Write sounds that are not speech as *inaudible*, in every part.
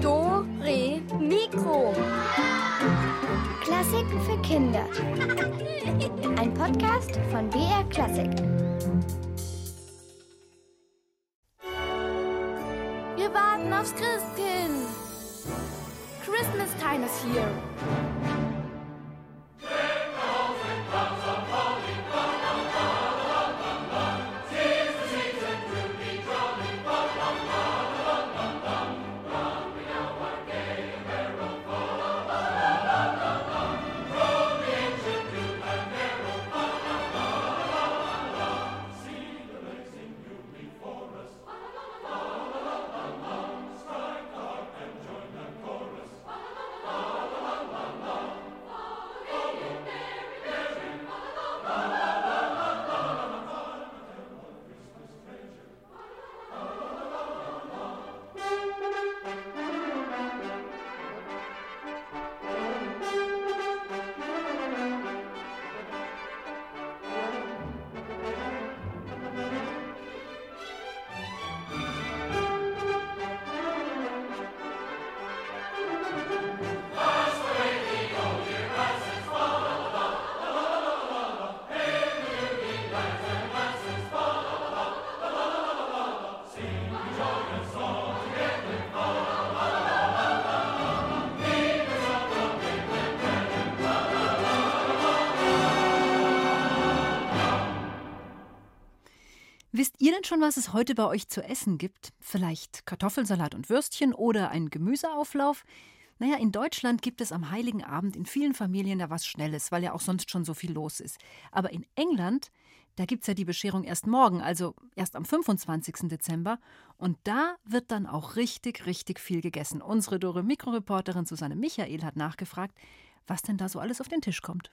Do, Re, Mikro. Klassiken für Kinder. Ein Podcast von BR Klassik. Wir warten aufs Christkind. Christmas time is here. Schon, was es heute bei euch zu essen gibt? Vielleicht Kartoffelsalat und Würstchen oder ein Gemüseauflauf? Naja, in Deutschland gibt es am Heiligen Abend in vielen Familien ja was Schnelles, weil ja auch sonst schon so viel los ist. Aber in England, da gibt es ja die Bescherung erst morgen, also erst am 25. Dezember. Und da wird dann auch richtig, richtig viel gegessen. Unsere Dore Mikroreporterin Susanne Michael hat nachgefragt, was denn da so alles auf den Tisch kommt.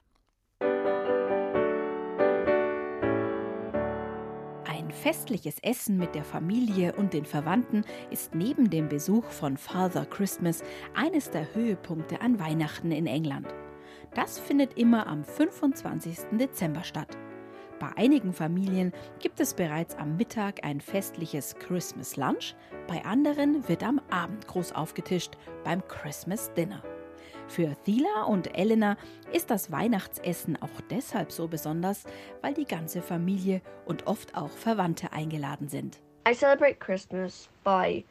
Festliches Essen mit der Familie und den Verwandten ist neben dem Besuch von Father Christmas eines der Höhepunkte an Weihnachten in England. Das findet immer am 25. Dezember statt. Bei einigen Familien gibt es bereits am Mittag ein festliches Christmas Lunch, bei anderen wird am Abend groß aufgetischt beim Christmas Dinner. Für Thila und Elena ist das Weihnachtsessen auch deshalb so besonders, weil die ganze Familie und oft auch Verwandte eingeladen sind. I celebrate Christmas by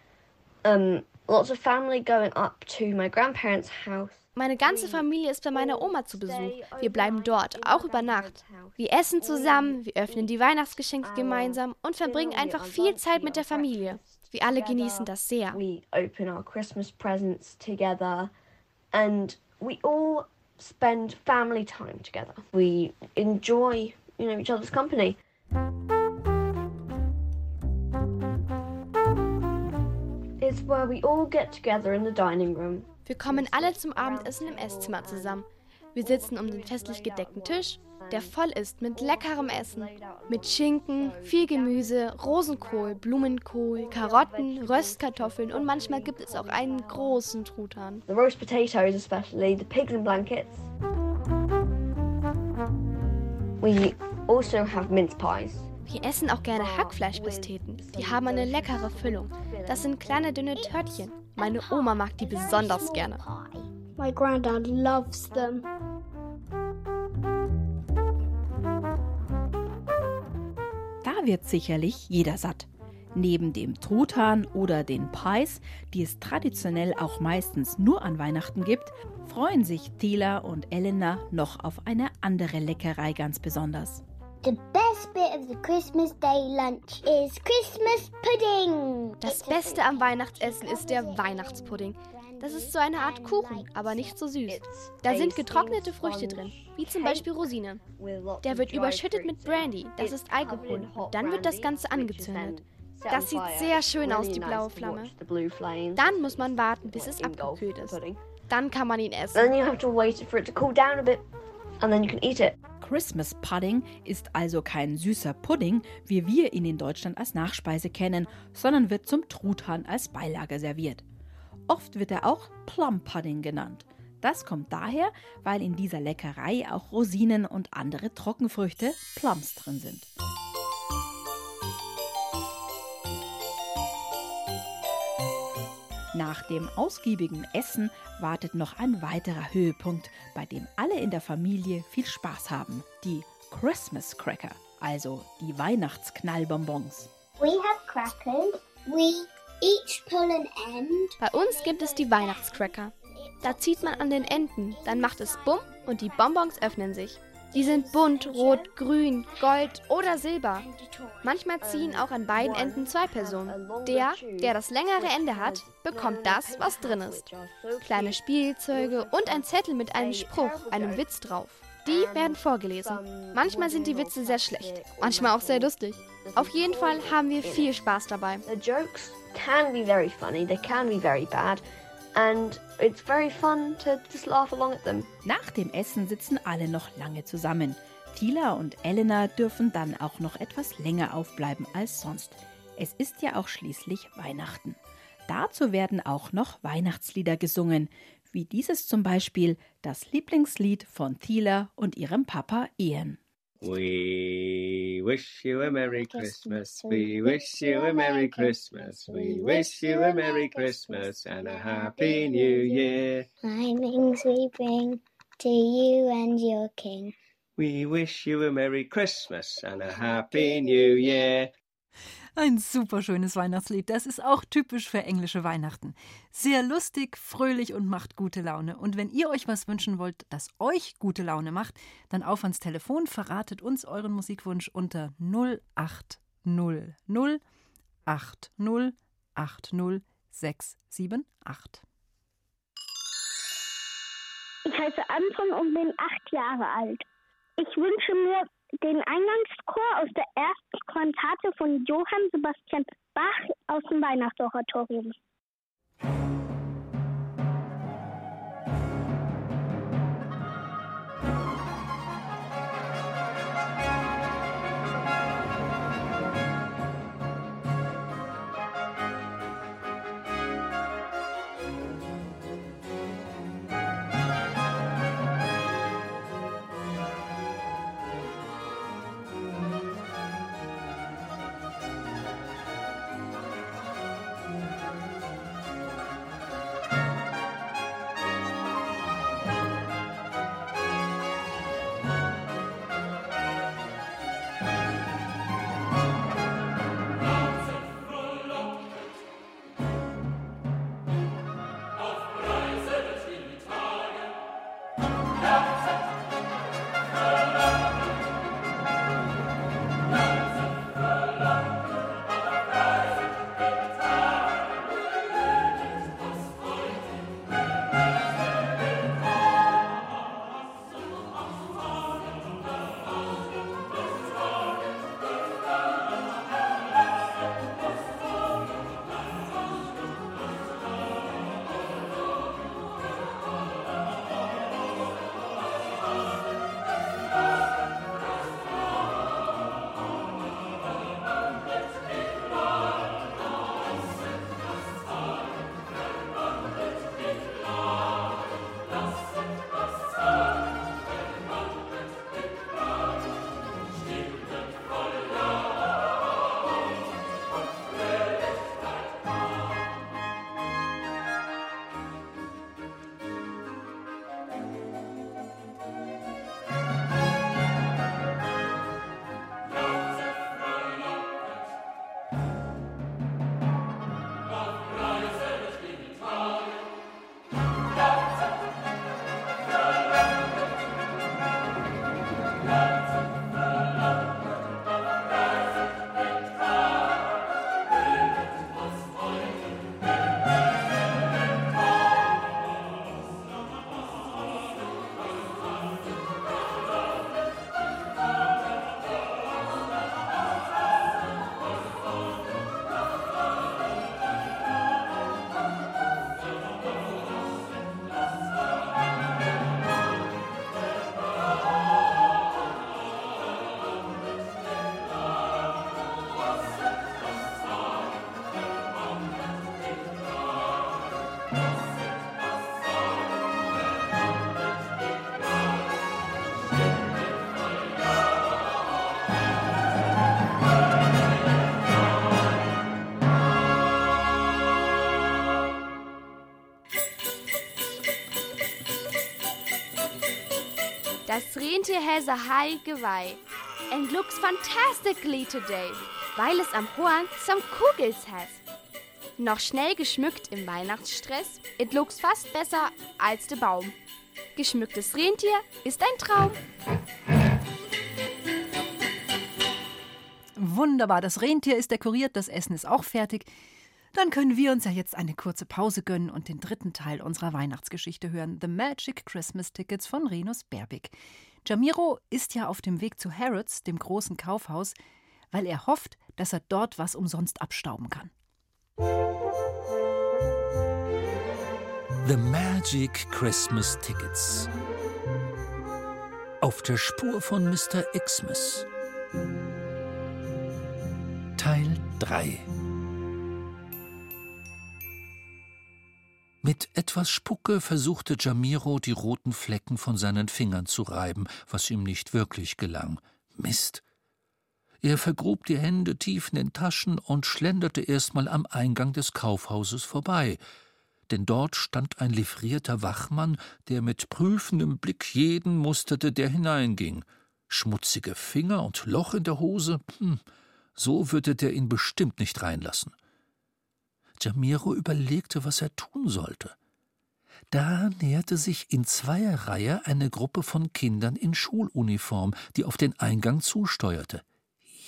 um, lots of family going up to my grandparents' house. Meine ganze Familie ist bei meiner Oma zu Besuch. Wir bleiben dort, auch über Nacht. Wir essen zusammen, wir öffnen die Weihnachtsgeschenke gemeinsam und verbringen einfach viel Zeit mit der Familie. Wir alle genießen das sehr. We open our Christmas presents together and we all spend family time together. We enjoy, you know, each other's company. It's where we all get together in the dining room. Wir kommen alle zum Abendessen im Esszimmer zusammen. Wir sitzen um den festlich gedeckten Tisch, der voll ist mit leckerem Essen. Mit Schinken, viel Gemüse, Rosenkohl, Blumenkohl, Karotten, Röstkartoffeln und manchmal gibt es auch einen großen Truthahn. The roast potatoes, especially, the pigs in blankets. We also have mince pies. Wir essen auch gerne Hackfleischpasteten. Die haben eine leckere Füllung. Das sind kleine dünne Törtchen. Meine Oma mag die besonders gerne. My granddad loves them. Wird sicherlich jeder satt. Neben dem Truthahn oder den Pies, die es traditionell auch meistens nur an Weihnachten gibt, freuen sich Thela und Elena noch auf eine andere Leckerei ganz besonders. The best bit of the Christmas Day lunch is Christmas pudding. Das Beste am Weihnachtsessen ist der Weihnachtspudding. Das ist so eine Art Kuchen, aber nicht so süß. Da sind getrocknete Früchte drin, wie zum Beispiel Rosinen. Der wird überschüttet mit Brandy, das ist Alkohol. Dann wird das Ganze angezündet. Das sieht sehr schön aus, die blaue Flamme. Dann muss man warten, bis es abgekühlt ist. Dann kann man ihn essen. Christmas Pudding ist also kein süßer Pudding, wie wir ihn in Deutschland als Nachspeise kennen, sondern wird zum Truthahn als Beilage serviert. Oft wird er auch Plum Pudding genannt. Das kommt daher, weil in dieser Leckerei auch Rosinen und andere Trockenfrüchte, Plums, drin sind. Nach dem ausgiebigen Essen wartet noch ein weiterer Höhepunkt, bei dem alle in der Familie viel Spaß haben: die Christmas Cracker, also die Weihnachtsknallbonbons. We have crackers, we bei uns gibt es die Weihnachtscracker. Da zieht man an den Enden, dann macht es Bumm und die Bonbons öffnen sich. Die sind bunt, rot, grün, gold oder silber. Manchmal ziehen auch an beiden Enden zwei Personen. Der, der das längere Ende hat, bekommt das, was drin ist. Kleine Spielzeuge und ein Zettel mit einem Spruch, einem Witz drauf. Die werden vorgelesen. Manchmal sind die Witze sehr schlecht, manchmal auch sehr lustig. Auf jeden Fall haben wir viel Spaß dabei. The jokes can be very funny, they can be very bad, and it's very fun to just laugh along at them. Nach dem Essen sitzen alle noch lange zusammen. Tila und Elena dürfen dann auch noch etwas länger aufbleiben als sonst. Es ist ja auch schließlich Weihnachten. Dazu werden auch noch Weihnachtslieder gesungen, wie dieses zum Beispiel das Lieblingslied von Tila und ihrem Papa Ian. We wish you a Merry Christmas. We wish you a Merry Christmas. We wish you a Merry Christmas and a Happy New Year. Tidings we bring to you and your king. We wish you a Merry Christmas and a Happy New Year. Ein super schönes Weihnachtslied. Das ist auch typisch für englische Weihnachten. Sehr lustig, fröhlich und macht gute Laune. Und wenn ihr euch was wünschen wollt, das euch gute Laune macht, dann auf ans Telefon, verratet uns euren Musikwunsch unter 0800 80 80 678. Ich heiße Anton und bin acht Jahre alt. Ich wünsche mir den Eingangschor aus der ersten Kantate von Johann Sebastian Bach aus dem Weihnachtsoratorium. Has a high geweih and looks fantastically today, weil es am Horn some Kugels has. Noch schnell geschmückt im Weihnachtsstress, it looks fast besser als der Baum. Geschmücktes Rentier ist ein Traum. Wunderbar, das Rentier ist dekoriert, das Essen ist auch fertig. Dann können wir uns ja jetzt eine kurze Pause gönnen und den dritten Teil unserer Weihnachtsgeschichte hören: The Magic Christmas Tickets von Renus Berbig. Jamiro ist ja auf dem Weg zu Harrods, dem großen Kaufhaus, weil er hofft, dass er dort was umsonst abstauben kann. The Magic Christmas Tickets. Auf der Spur von Mr. Xmas. Teil 3 Mit etwas Spucke versuchte Jamiro, die roten Flecken von seinen Fingern zu reiben, was ihm nicht wirklich gelang. Mist! Er vergrub die Hände tief in den Taschen und schlenderte erstmal am Eingang des Kaufhauses vorbei, denn dort stand ein livrierter Wachmann, der mit prüfendem Blick jeden musterte, der hineinging. Schmutzige Finger und Loch in der Hose, hm, so würde der ihn bestimmt nicht reinlassen. Jamiro überlegte, was er tun sollte. Da näherte sich in Zweierreihe eine Gruppe von Kindern in Schuluniform, die auf den Eingang zusteuerte.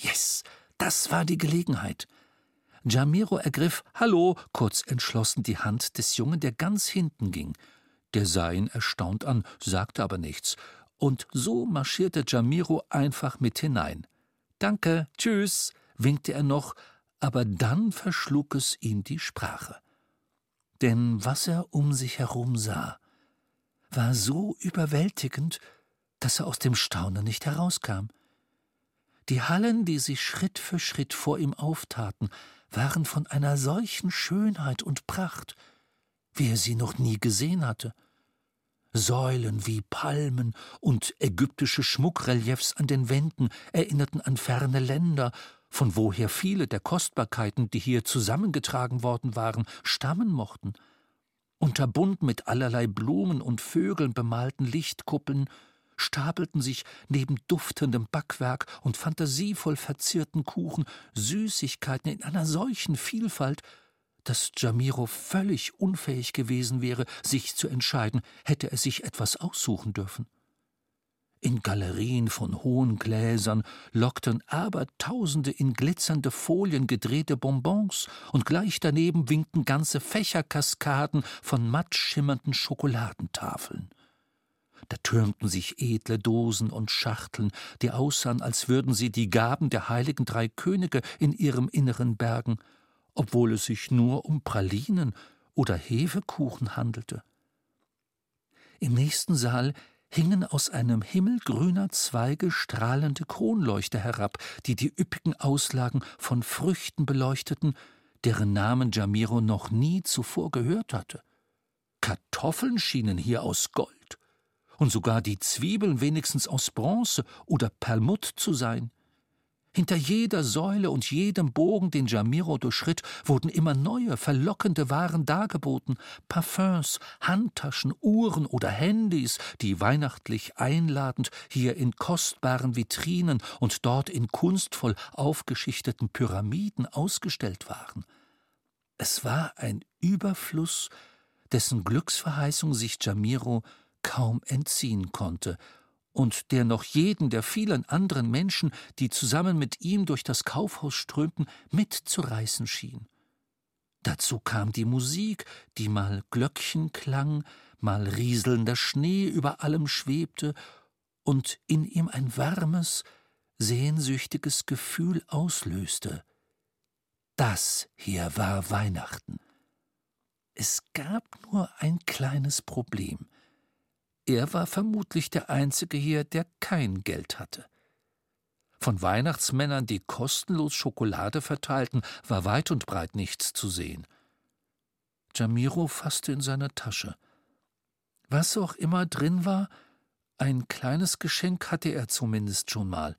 Yes, das war die Gelegenheit. Jamiro ergriff Hallo kurz entschlossen die Hand des Jungen, der ganz hinten ging. Der sah ihn erstaunt an, sagte aber nichts, und so marschierte Jamiro einfach mit hinein. Danke, tschüss, winkte er noch, aber dann verschlug es ihn die Sprache. Denn was er um sich herum sah, war so überwältigend, dass er aus dem Staunen nicht herauskam. Die Hallen, die sich Schritt für Schritt vor ihm auftaten, waren von einer solchen Schönheit und Pracht, wie er sie noch nie gesehen hatte. Säulen wie Palmen und ägyptische Schmuckreliefs an den Wänden erinnerten an ferne Länder von woher viele der Kostbarkeiten, die hier zusammengetragen worden waren, stammen mochten. Unterbunden mit allerlei Blumen und Vögeln bemalten Lichtkuppeln stapelten sich neben duftendem Backwerk und fantasievoll verzierten Kuchen Süßigkeiten in einer solchen Vielfalt, dass Jamiro völlig unfähig gewesen wäre, sich zu entscheiden, hätte er sich etwas aussuchen dürfen. In Galerien von hohen Gläsern lockten Abertausende in glitzernde Folien gedrehte Bonbons, und gleich daneben winkten ganze Fächerkaskaden von matt schimmernden Schokoladentafeln. Da türmten sich edle Dosen und Schachteln, die aussahen, als würden sie die Gaben der heiligen drei Könige in ihrem Inneren bergen, obwohl es sich nur um Pralinen oder Hefekuchen handelte. Im nächsten Saal hingen aus einem Himmel grüner Zweige strahlende Kronleuchter herab, die die üppigen Auslagen von Früchten beleuchteten, deren Namen Jamiro noch nie zuvor gehört hatte. Kartoffeln schienen hier aus Gold, und sogar die Zwiebeln wenigstens aus Bronze oder Perlmutt zu sein. Hinter jeder Säule und jedem Bogen, den Jamiro durchschritt, wurden immer neue, verlockende Waren dargeboten: Parfums, Handtaschen, Uhren oder Handys, die weihnachtlich einladend hier in kostbaren Vitrinen und dort in kunstvoll aufgeschichteten Pyramiden ausgestellt waren. Es war ein Überfluss, dessen Glücksverheißung sich Jamiro kaum entziehen konnte, und der noch jeden der vielen anderen Menschen, die zusammen mit ihm durch das Kaufhaus strömten, mitzureißen schien. Dazu kam die Musik, die mal Glöckchen klang, mal rieselnder Schnee über allem schwebte und in ihm ein warmes, sehnsüchtiges Gefühl auslöste. Das hier war Weihnachten. Es gab nur ein kleines Problem. Er war vermutlich der Einzige hier, der kein Geld hatte. Von Weihnachtsmännern, die kostenlos Schokolade verteilten, war weit und breit nichts zu sehen. Jamiro fasste in seine Tasche. Was auch immer drin war, ein kleines Geschenk hatte er zumindest schon mal.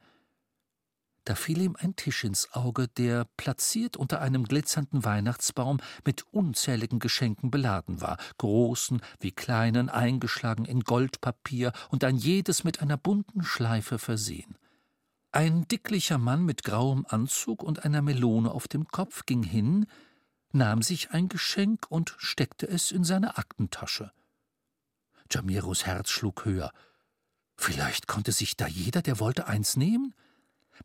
Da fiel ihm ein Tisch ins Auge, der, platziert unter einem glitzernden Weihnachtsbaum, mit unzähligen Geschenken beladen war, großen wie kleinen, eingeschlagen in Goldpapier und ein jedes mit einer bunten Schleife versehen. Ein dicklicher Mann mit grauem Anzug und einer Melone auf dem Kopf ging hin, nahm sich ein Geschenk und steckte es in seine Aktentasche. Jamiros Herz schlug höher. Vielleicht konnte sich da jeder, der wollte, eins nehmen?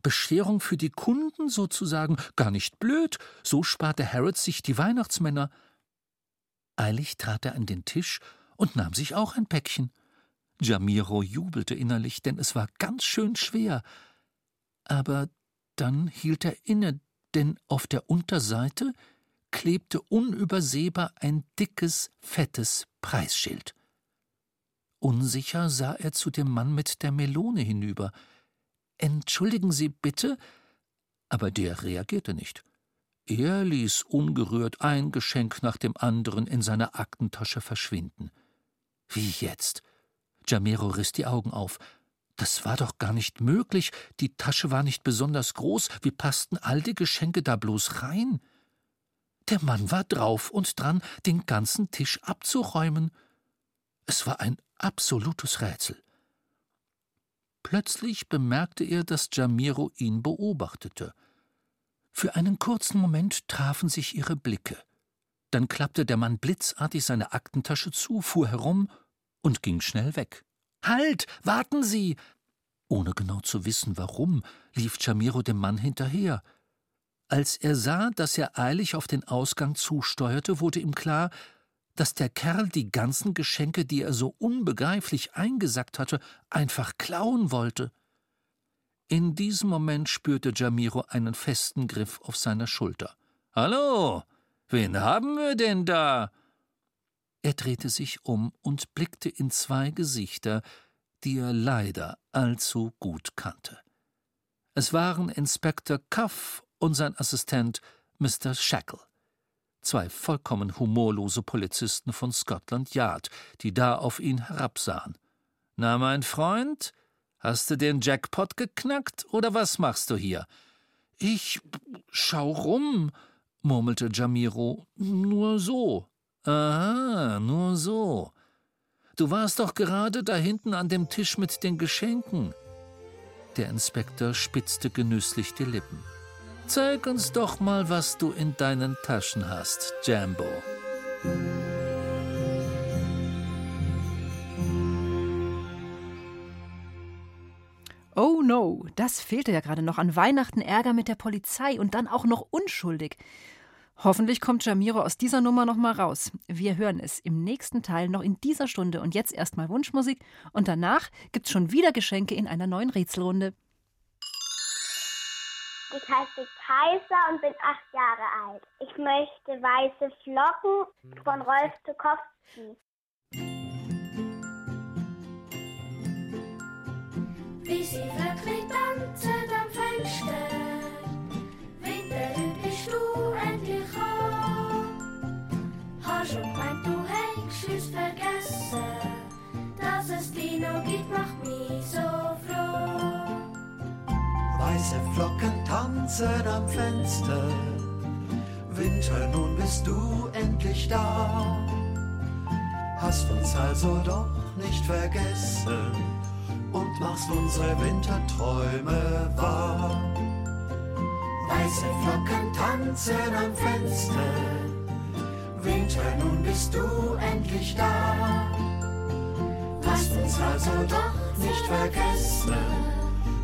Bescherung für die Kunden sozusagen, gar nicht blöd, so sparte Harrods sich die Weihnachtsmänner. Eilig trat er an den Tisch und nahm sich auch ein Päckchen. Jamiro jubelte innerlich, denn es war ganz schön schwer. Aber dann hielt er inne, denn auf der Unterseite klebte unübersehbar ein dickes, fettes Preisschild. Unsicher sah er zu dem Mann mit der Melone hinüber. Entschuldigen Sie bitte? Aber der reagierte nicht. Er ließ ungerührt ein Geschenk nach dem anderen in seiner Aktentasche verschwinden. Wie jetzt? Jamero riss die Augen auf. Das war doch gar nicht möglich. Die Tasche war nicht besonders groß. Wie passten all die Geschenke da bloß rein? Der Mann war drauf und dran, den ganzen Tisch abzuräumen. Es war ein absolutes Rätsel. Plötzlich bemerkte er, dass Jamiro ihn beobachtete. Für einen kurzen Moment trafen sich ihre Blicke. Dann klappte der Mann blitzartig seine Aktentasche zu, fuhr herum und ging schnell weg. Halt, warten Sie! Ohne genau zu wissen, warum, lief Jamiro dem Mann hinterher. Als er sah, dass er eilig auf den Ausgang zusteuerte, wurde ihm klar, dass der Kerl die ganzen Geschenke, die er so unbegreiflich eingesackt hatte, einfach klauen wollte. In diesem Moment spürte Jamiro einen festen Griff auf seiner Schulter. Hallo, wen haben wir denn da? Er drehte sich um und blickte in zwei Gesichter, die er leider allzu gut kannte. Es waren Inspektor Cuff und sein Assistent Mr. Shackle zwei vollkommen humorlose Polizisten von Scotland Yard, die da auf ihn herabsahen. Na, mein Freund, hast du den Jackpot geknackt oder was machst du hier? Ich schau rum, murmelte Jamiro. Nur so. Aha, nur so. Du warst doch gerade da hinten an dem Tisch mit den Geschenken. Der Inspektor spitzte genüsslich die Lippen. Zeig uns doch mal, was du in deinen Taschen hast, Jambo. Oh no, das fehlte ja gerade noch an Weihnachten Ärger mit der Polizei und dann auch noch unschuldig. Hoffentlich kommt Jamiro aus dieser Nummer noch mal raus. Wir hören es im nächsten Teil noch in dieser Stunde und jetzt erstmal Wunschmusik und danach gibt's schon wieder Geschenke in einer neuen Rätselrunde. Ich heiße Kaiser und bin acht Jahre alt. Ich möchte weiße Flocken von Rolf Tukowski. Wie sie wirklich tanzen am Fenster, Winter bist du endlich an. Hast schon gemeint, du hättest es vergessen, dass es die noch gibt, macht mich so. Weiße Flocken tanzen am Fenster. Winter, nun bist du endlich da. Hast uns also doch nicht vergessen und machst unsere Winterträume wahr. Weiße Flocken tanzen am Fenster. Winter, nun bist du endlich da. Hast uns also doch nicht vergessen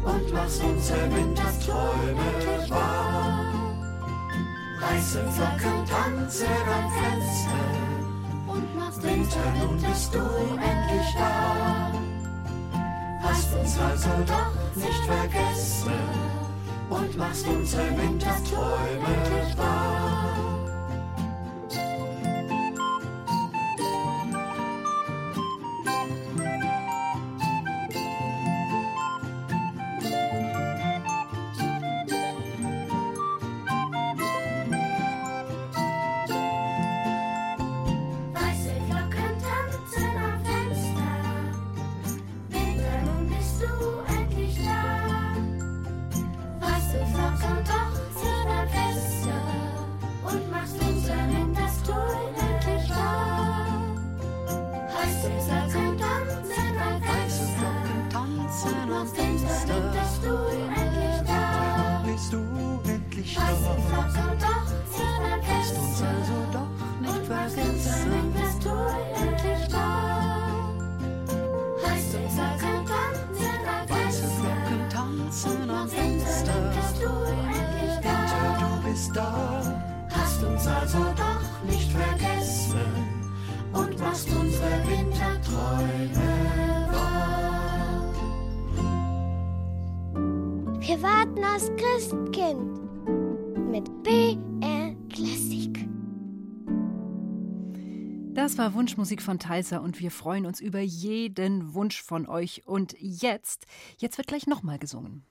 und machst unsere Winterträume wahr. Weiße Flocken tanzen am Fenster und machst Winter, nun bist du endlich da. Hast uns also doch nicht vergessen und machst unsere Winterträume wahr. Uns also doch nicht vergessen und machst unsere Winterträume wahr. Wir warten aufs Christkind mit BR Klassik. Das war Wunschmusik von Thalsa und wir freuen uns über jeden Wunsch von euch. Und jetzt, jetzt wird gleich nochmal gesungen.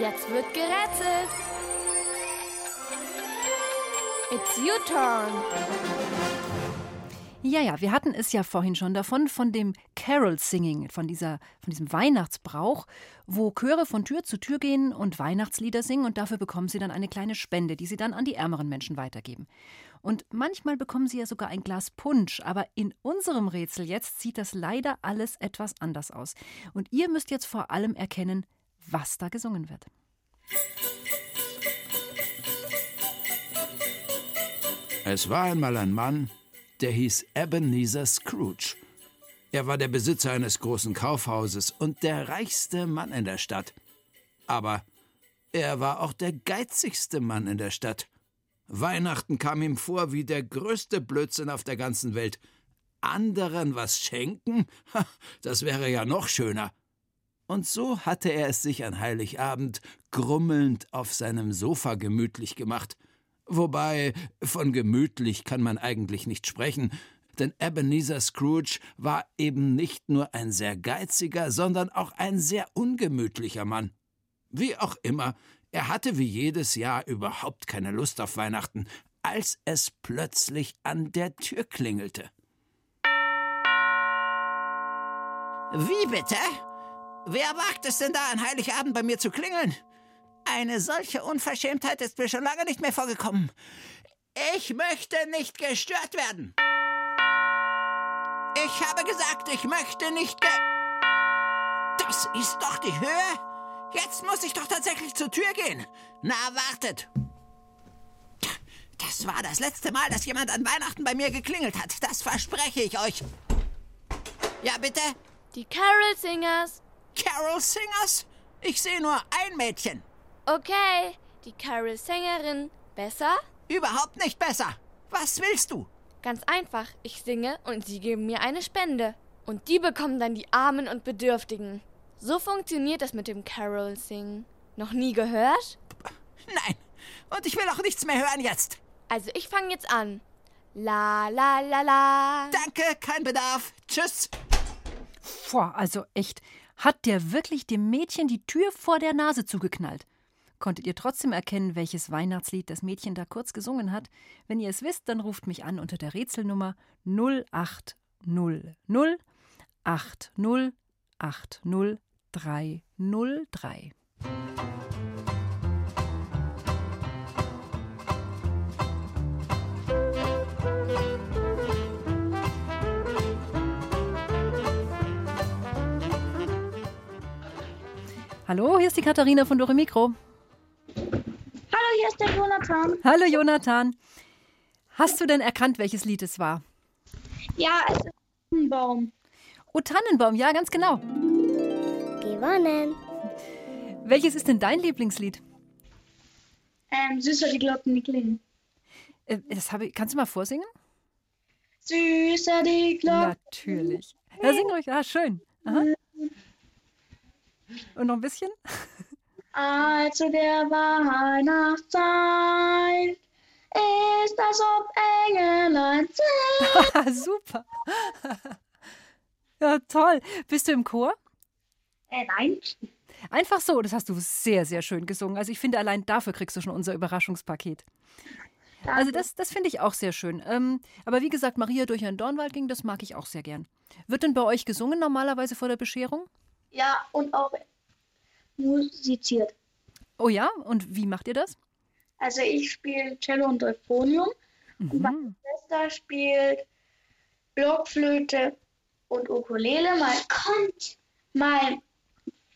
Jetzt wird gerätselt. It's your turn. Ja, ja, wir hatten es ja vorhin schon davon, von dem Carol Singing, von, dieser, von diesem Weihnachtsbrauch, wo Chöre von Tür zu Tür gehen und Weihnachtslieder singen und dafür bekommen sie dann eine kleine Spende, die sie dann an die ärmeren Menschen weitergeben. Und manchmal bekommen sie ja sogar ein Glas Punsch, aber in unserem Rätsel jetzt sieht das leider alles etwas anders aus. Und ihr müsst jetzt vor allem erkennen, was da gesungen wird. Es war einmal ein Mann, der hieß Ebenezer Scrooge. Er war der Besitzer eines großen Kaufhauses und der reichste Mann in der Stadt. Aber er war auch der geizigste Mann in der Stadt. Weihnachten kam ihm vor wie der größte Blödsinn auf der ganzen Welt. Anderen was schenken? Das wäre ja noch schöner. Und so hatte er es sich an Heiligabend grummelnd auf seinem Sofa gemütlich gemacht. Wobei, von gemütlich kann man eigentlich nicht sprechen, denn Ebenezer Scrooge war eben nicht nur ein sehr geiziger, sondern auch ein sehr ungemütlicher Mann. Wie auch immer, er hatte wie jedes Jahr überhaupt keine Lust auf Weihnachten, als es plötzlich an der Tür klingelte. Wie bitte? Wer wagt es denn da an Heiligabend bei mir zu klingeln? Eine solche Unverschämtheit ist mir schon lange nicht mehr vorgekommen. Ich möchte nicht gestört werden. Ich habe gesagt, ich möchte nicht ge... Das ist doch die Höhe. Jetzt muss ich doch tatsächlich zur Tür gehen. Na, wartet. Das war das letzte Mal, dass jemand an Weihnachten bei mir geklingelt hat. Das verspreche ich euch. Ja, bitte? Die Carol Singers. Carol Singers? Ich sehe nur ein Mädchen. Okay, die Carol Sängerin. Besser? Überhaupt nicht besser. Was willst du? Ganz einfach. Ich singe und sie geben mir eine Spende. Und die bekommen dann die Armen und Bedürftigen. So funktioniert das mit dem Carol Singen. Noch nie gehört? Nein. Und ich will auch nichts mehr hören jetzt. Also ich fange jetzt an. La la la la. Danke, kein Bedarf. Tschüss. Boah, also echt. Hat der wirklich dem Mädchen die Tür vor der Nase zugeknallt? Konntet ihr trotzdem erkennen, welches Weihnachtslied das Mädchen da kurz gesungen hat? Wenn ihr es wisst, dann ruft mich an unter der Rätselnummer 0800 8080303. Hallo, hier ist die Katharina von Dore Mikro. Hallo, hier ist der Jonathan. Hallo Jonathan. Hast du denn erkannt, welches Lied es war? Ja, es ist Tannenbaum. Oh, Tannenbaum, ja, ganz genau. Gewonnen. Welches ist denn dein Lieblingslied? Ähm, süßer die Glocken, die klingen. Äh, Das habe ich, kannst du mal vorsingen? Süßer die Glocken. Natürlich. Ja, sing ruhig. Ah, schön. Aha. Und noch ein bisschen? Also der Weihnachtszeit ist, als ob Engelein. *laughs* Super. Ja, toll. Bist du im Chor? Äh, nein. Einfach so, das hast du sehr, sehr schön gesungen. Also ich finde, allein dafür kriegst du schon unser Überraschungspaket. Also das, das finde ich auch sehr schön. Ähm, aber wie gesagt, Maria durch einen Dornwald ging, das mag ich auch sehr gern. Wird denn bei euch gesungen normalerweise vor der Bescherung? Ja, und auch musiziert. Oh ja? Und wie macht ihr das? Also ich spiele Cello und Euphonium. Und meine Schwester spielt Blockflöte und Ukulele. Mein, mein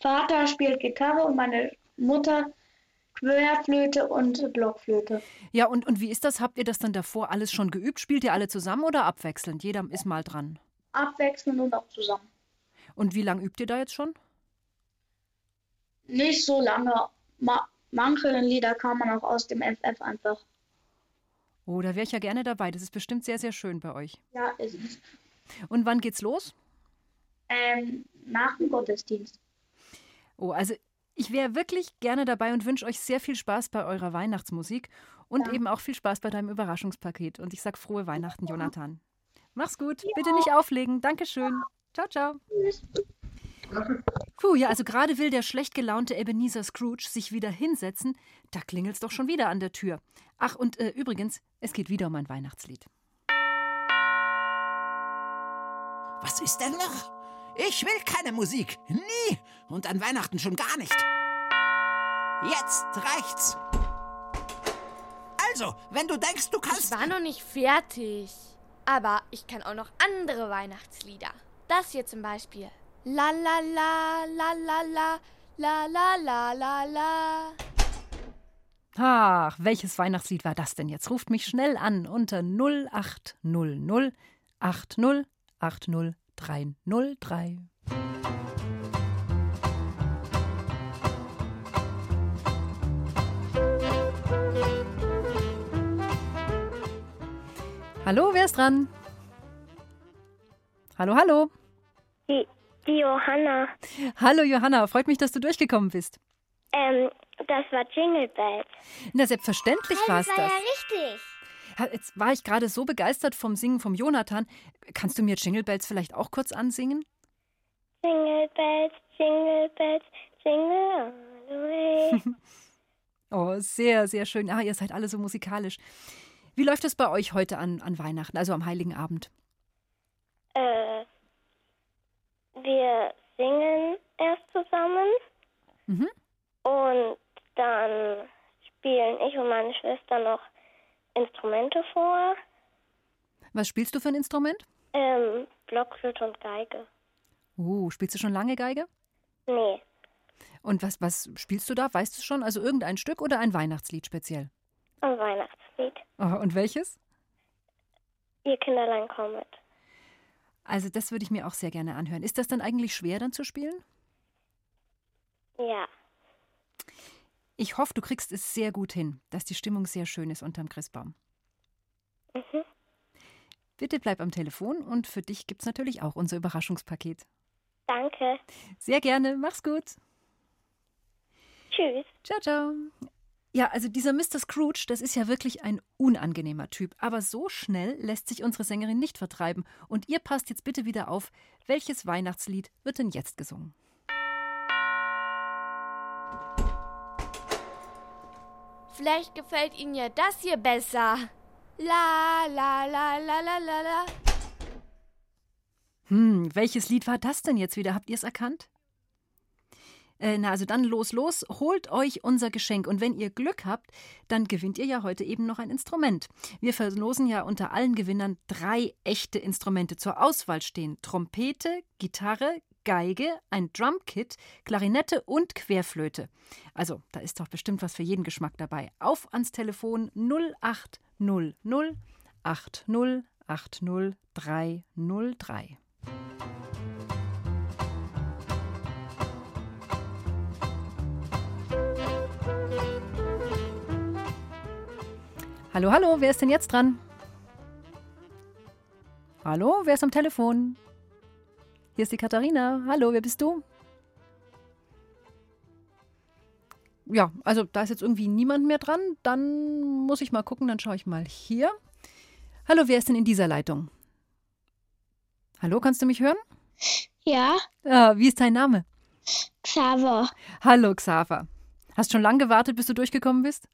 Vater spielt Gitarre und meine Mutter Querflöte und Blockflöte. Ja, und, und wie ist das? Habt ihr das dann davor alles schon geübt? Spielt ihr alle zusammen oder abwechselnd? Jeder ist mal dran. Abwechselnd und auch zusammen. Und wie lange übt ihr da jetzt schon? Nicht so lange. Ma manche Lieder kann man auch aus dem FF einfach. Oh, da wäre ich ja gerne dabei. Das ist bestimmt sehr, sehr schön bei euch. Ja, ist es. Und wann geht's los? Ähm, nach dem Gottesdienst. Oh, also ich wäre wirklich gerne dabei und wünsche euch sehr viel Spaß bei eurer Weihnachtsmusik und eben auch viel Spaß bei deinem Überraschungspaket. Und ich sag frohe Weihnachten, Jonathan. Mach's gut. Bitte nicht auflegen. Dankeschön. Ciao, ciao. Puh, ja, also gerade will der schlecht gelaunte Ebenezer Scrooge sich wieder hinsetzen. Da klingelt's doch schon wieder an der Tür. Ach, und äh, übrigens, es geht wieder um ein Weihnachtslied. Was ist denn noch? Ich will keine Musik. Nie. Und an Weihnachten schon gar nicht. Jetzt reicht's. Also, wenn du denkst, du kannst. Ich war noch nicht fertig. Aber ich kann auch noch andere Weihnachtslieder. Das hier zum Beispiel. La la la, la la la, la la la la la. Ach, welches Weihnachtslied war das denn jetzt? Ruft mich schnell an unter 0800 8080303. Hallo, wer ist dran? Hallo, hallo. Hey die Johanna. Hallo Johanna, freut mich, dass du durchgekommen bist. Ähm, das war Jingle Bells. Na, selbstverständlich war es war das. ja richtig. Jetzt war ich gerade so begeistert vom Singen vom Jonathan. Kannst du mir Jingle Bells vielleicht auch kurz ansingen? Jingle Bells, Jingle Bells, Jingle all the way. *laughs* Oh, sehr, sehr schön. Ah, ihr seid alle so musikalisch. Wie läuft es bei euch heute an, an Weihnachten, also am Heiligen Abend? äh, wir singen erst zusammen Mhm. und dann spielen ich und meine Schwester noch Instrumente vor. Was spielst du für ein Instrument? Ähm, Blockflöte und Geige. Oh, spielst du schon lange Geige? Nee, Und was, was spielst du da? Weißt du schon? Also irgendein Stück oder ein Weihnachtslied speziell? ein Weihnachtslied. Oh, und welches? Ihr Kinderlein kommet. Also das würde ich mir auch sehr gerne anhören. Ist das dann eigentlich schwer dann zu spielen? Ja, Ich hoffe, du kriegst es sehr gut hin, dass die Stimmung sehr schön ist unterm Christbaum. mhm. Bitte bleib am Telefon und für dich gibt es natürlich auch unser Überraschungspaket. danke. Sehr gerne, mach's gut. Tschüss. Ciao, ciao. Ja, also dieser Mr. Scrooge, das ist ja wirklich ein unangenehmer Typ. Aber so schnell lässt sich unsere Sängerin nicht vertreiben. Und ihr passt jetzt bitte wieder auf, welches Weihnachtslied wird denn jetzt gesungen? Vielleicht gefällt Ihnen ja das hier besser. La la la la la la la. Hm, welches Lied war das denn jetzt wieder? Habt ihr es erkannt? Äh, na, also dann los, los, holt euch unser Geschenk. Und wenn ihr Glück habt, dann gewinnt ihr ja heute eben noch ein Instrument. Wir verlosen ja unter allen Gewinnern drei echte Instrumente. Zur Auswahl stehen Trompete, Gitarre, Geige, ein Drumkit, Klarinette und Querflöte. Also, da ist doch bestimmt was für jeden Geschmack dabei. Auf ans Telefon 0800 80 80 Hallo, hallo, wer ist denn jetzt dran? Hallo, wer ist am Telefon? Hier ist die Katharina. Hallo, wer bist du? Ja, also da ist jetzt irgendwie niemand mehr dran. Dann muss ich mal gucken, dann schaue ich mal hier. Hallo, wer ist denn in dieser Leitung? Hallo, kannst du mich hören? Ja, Ah, wie ist dein Name? Xaver. Hallo, Xaver. Hast schon lange gewartet, bis du durchgekommen bist?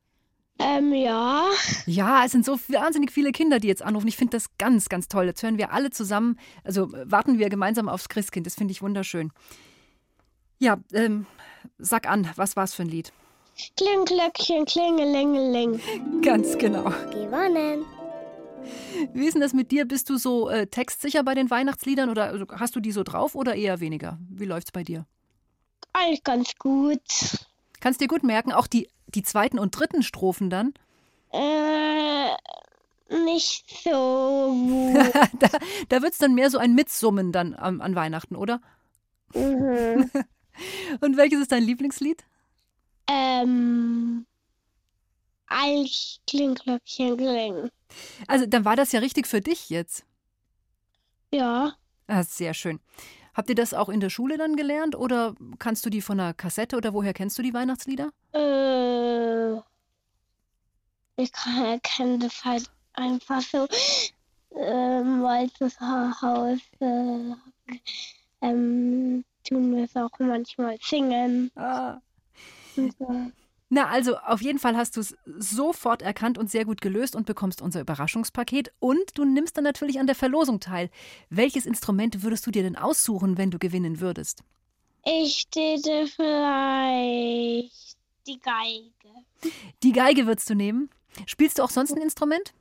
Ähm, ja. Ja, es sind so wahnsinnig viele Kinder, die jetzt anrufen. Ich finde das ganz, ganz toll. Jetzt hören wir alle zusammen, also äh, warten wir gemeinsam aufs Christkind. Das finde ich wunderschön. Ja, ähm, sag an, was war's für ein Lied? Klingglöckchen, klingelingeling. Ganz genau. Gewonnen. Wie ist denn das mit dir? Bist du so äh, textsicher bei den Weihnachtsliedern oder also, hast du die so drauf oder eher weniger? Wie läuft's bei dir? Alles ganz gut. Kannst dir gut merken, auch die, die zweiten und dritten Strophen dann? Äh, nicht so gut. *laughs* da da wird's dann mehr so ein Mitsummen dann am, an Weihnachten, oder? mhm. *laughs* Und welches ist dein Lieblingslied? Ähm, Eich, Kling, Glöckchen, Kling. Also dann war das ja richtig für dich jetzt. Ja. Ah, sehr schön. Habt ihr das auch in der Schule dann gelernt oder kannst du die von einer Kassette oder woher kennst du die Weihnachtslieder? Äh, ich kann, kenne das halt einfach so, ähm, weil das Haus, äh, ähm, tun wir es auch manchmal singen. Ah. Und so. Na, also auf jeden Fall hast du es sofort erkannt und sehr gut gelöst und bekommst unser Überraschungspaket. Und du nimmst dann natürlich an der Verlosung teil. Welches Instrument würdest du dir denn aussuchen, wenn du gewinnen würdest? Ich täte vielleicht die Geige. Die Geige würdest du nehmen. Spielst du auch sonst ein Instrument?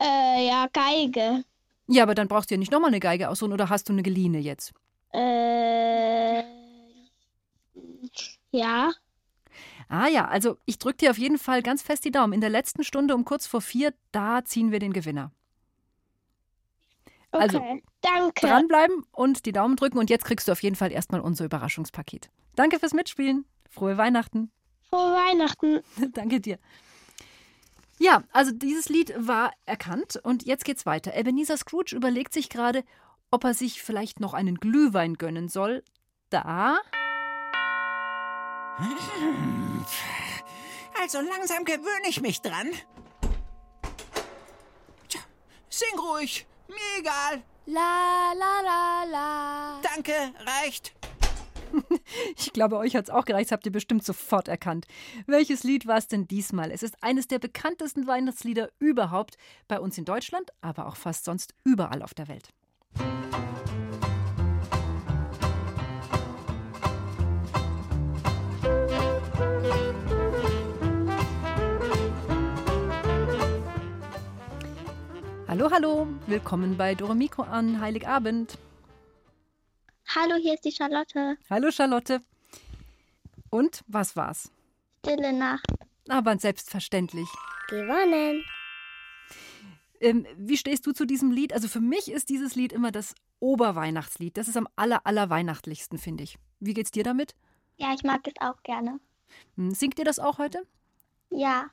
Äh, ja, Geige. Ja, aber dann brauchst du ja nicht nochmal eine Geige aussuchen oder hast du eine geliehene jetzt? Äh, ja. Ah ja, also ich drücke dir auf jeden Fall ganz fest die Daumen. In der letzten Stunde um kurz vor vier, da ziehen wir den Gewinner. Also, Okay, danke. Dranbleiben und die Daumen drücken und jetzt kriegst du auf jeden Fall erstmal unser Überraschungspaket. Danke fürs Mitspielen. Frohe Weihnachten. Frohe Weihnachten. *laughs* Danke dir. Ja, also dieses Lied war erkannt und jetzt geht's weiter. Ebenezer Scrooge überlegt sich gerade, ob er sich vielleicht noch einen Glühwein gönnen soll. Da Also langsam gewöhne ich mich dran. Tja, sing ruhig. Mir egal. La la la la. Danke, reicht. *laughs* Ich glaube, euch hat's auch gereicht, das habt ihr bestimmt sofort erkannt. Welches Lied war es denn diesmal? Es ist eines der bekanntesten Weihnachtslieder überhaupt, bei uns in Deutschland, aber auch fast sonst überall auf der Welt. Hallo, hallo, willkommen bei Doremiko an Heiligabend. Hallo, hier ist die Charlotte. Hallo Charlotte. Und was war's? Stille Nacht. Aber selbstverständlich. Gewonnen. Ähm, wie stehst du zu diesem Lied? Also für mich ist dieses Lied immer das Oberweihnachtslied. Das ist am aller, aller weihnachtlichsten, finde ich. Wie geht's dir damit? Ja, ich mag es auch gerne. Hm, Singt ihr das auch heute? Ja.